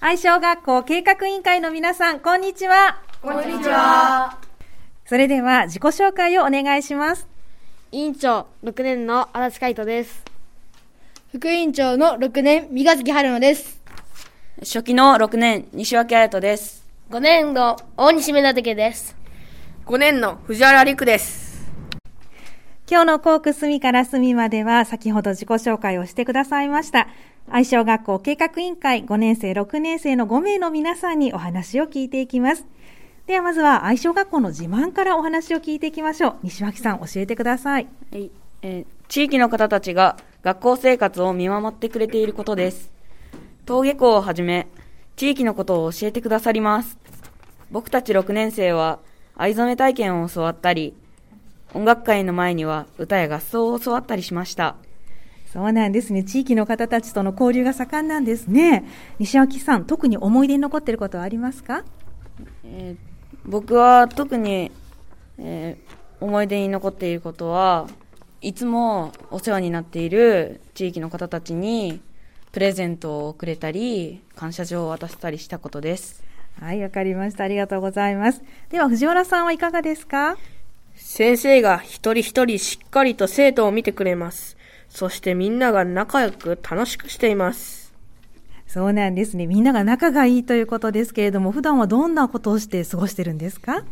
愛小学校計画委員会の皆さん、こんにちは。こんにちは。それでは自己紹介をお願いします。委員長、6年の足立海人です。副委員長の6年、三ヶ月春野です。初期の6年、西脇彩人です。5年の大西目立家です。5年の藤原陸です。今日の校区隅から隅までは先ほど自己紹介をしてくださいました。愛小学校計画委員会5年生、6年生の5名の皆さんにお話を聞いていきます。ではまずは愛小学校の自慢からお話を聞いていきましょう。西脇さん教えてください。はいえー地域の方たちが学校生活を見守ってくれていることです。登下校をはじめ、地域のことを教えてくださります。僕たち6年生は藍染め体験を教わったり、音楽会の前には歌や合奏を教わったりしました。そうなんですね。地域の方たちとの交流が盛んなんですね。西脇さん、特に思い出に残っていることはありますか？えー僕は特に、えー思い出に残っていることはいつもお世話になっている地域の方たちにプレゼントをくれたり感謝状を渡したりしたことですはい、わかりました。ありがとうございます。では、藤原さんはいかがですか？先生が一人一人しっかりと生徒を見てくれます。そしてみんなが仲良く楽しくしています。そうなんですね。みんなが仲がいいということですけれども、普段はどんなことをして過ごしてるんですか？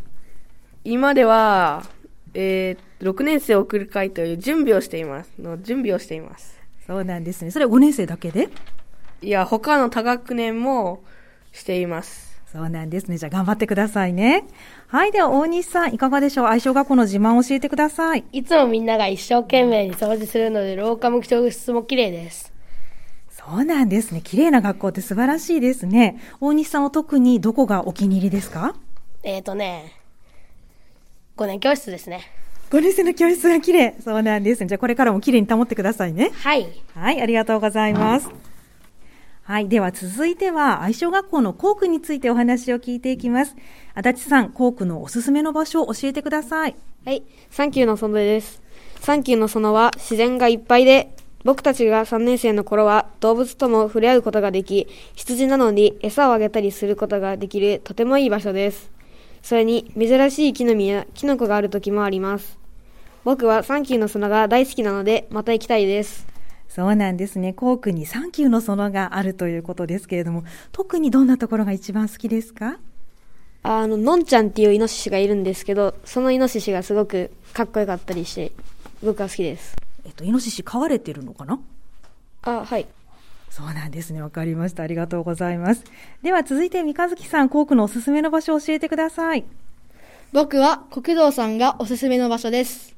今では、えー、6年生を送る会という準備をしています。の準備をしています。そうなんですね。それは5年生だけで？いや、他の多学年もしています。そうなんですね。じゃあ頑張ってくださいね。はい。では、大西さん、いかがでしょう？愛小学校の自慢を教えてください。いつもみんなが一生懸命に掃除するので、廊下も教室も綺麗です。そうなんですね。綺麗な学校って素晴らしいですね。大西さんは特にどこがお気に入りですか？えーとね、5年教室ですね。5年生の教室が綺麗。そうなんですね。じゃあこれからも綺麗に保ってくださいね。はい。はい、ありがとうございます。はい、はいでは続いては、愛小学校の校区についてお話を聞いていきます。足立さん、校区のおすすめの場所を教えてください。はい、サンキューの園です。サンキューの園は自然がいっぱいで、僕たちが3年生の頃は動物とも触れ合うことができ、羊などに餌をあげたりすることができるとてもいい場所です。それに珍しい木の実やキノコがある時もあります。僕はサンキューの園が大好きなので、また行きたいです。そうなんですね。校区に3級の園があるということですけれども、特にどんなところが一番好きですか？あの、のんちゃんっていうイノシシがいるんですけど、そのイノシシがすごくかっこよかったりして、僕は好きです。えっと、イノシシ飼われてるのかな？あ、はい。そうなんですね。わかりました。ありがとうございます。では続いて、三日月さん、校区のおすすめの場所を教えてください。僕は国道山がおすすめの場所です。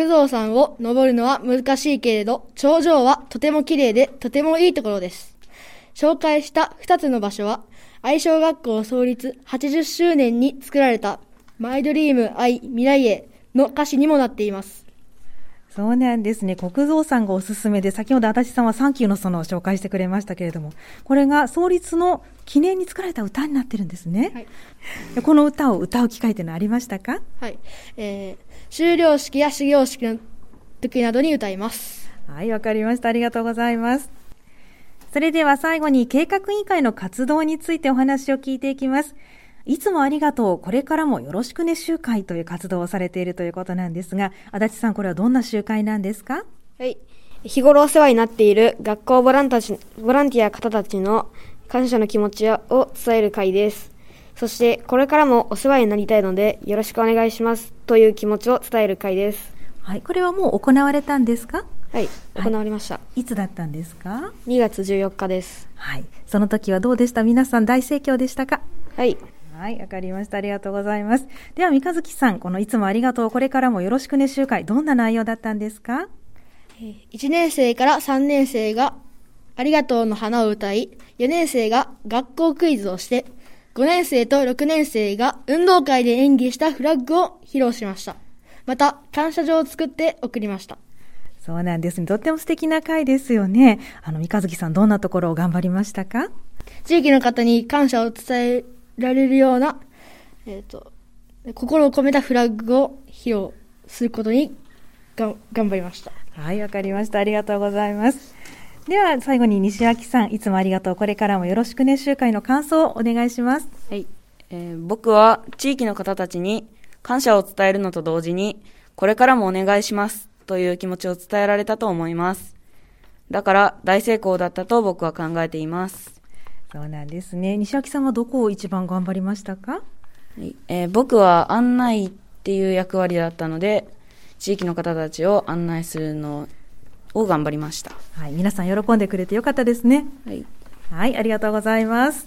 蔵山を登るのは難しいけれど、頂上はとても綺麗でとてもいいところです。紹介した2つの場所は、愛小学校創立80周年に作られた、マイドリーム愛未来への歌詞にもなっています。そうなんですね。国蔵さんがおすすめで、先ほど足立さんはサンキューの園を紹介してくれましたけれども、これが創立の記念に作られた歌になってるんですね。はいでこの歌を歌う機会というのはありましたか？はい。えー、修了式や始業式の時などに歌います。はい、わかりました。ありがとうございます。それでは最後に計画委員会の活動についてお話を聞いていきます。いつもありがとう。これからもよろしくね集会という活動をされているということなんですが、足立さん、これはどんな集会なんですか？はい。日頃お世話になっている学校ボランたちボランティア方たちの感謝の気持ちを伝える会です。そして、これからもお世話になりたいので、よろしくお願いしますという気持ちを伝える会です。はい、これはもう行われたんですか？はい。行われました。いつだったんですか？2月14日です。はい。その時はどうでした？皆さん大盛況でしたか？はい。はい、わかりました。ありがとうございます。では、三日月さん、このいつもありがとう、これからもよろしくね集会、どんな内容だったんですか？1年生から3年生がありがとうの花を歌い、4年生が学校クイズをして、5年生と6年生が運動会で演技したフラッグを披露しました。また、感謝状を作って送りました。そうなんですね。とっても素敵な会ですよね。あの、三日月さん、どんなところを頑張りましたか？地域の方に感謝を伝えられるような、えっ、と、心を込めたフラッグを披露することにがん頑張りました。はい、わかりました。ありがとうございます。では最後に西脇さん、いつもありがとう。これからもよろしくね集会の感想をお願いします。はい。えー僕は地域の方たちに感謝を伝えるのと同時に、これからもお願いしますという気持ちを伝えられたと思います。だから大成功だったと僕は考えています。そうなんですね。西脇さんはどこを一番頑張りましたか？はいえー僕は案内っていう役割だったので、地域の方たちを案内するのを頑張りました。はい、皆さん喜んでくれてよかったですね。はい。はい、ありがとうございます。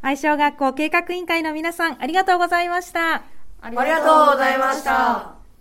愛小学校計画委員会の皆さん、ありがとうございました。ありがとうございました。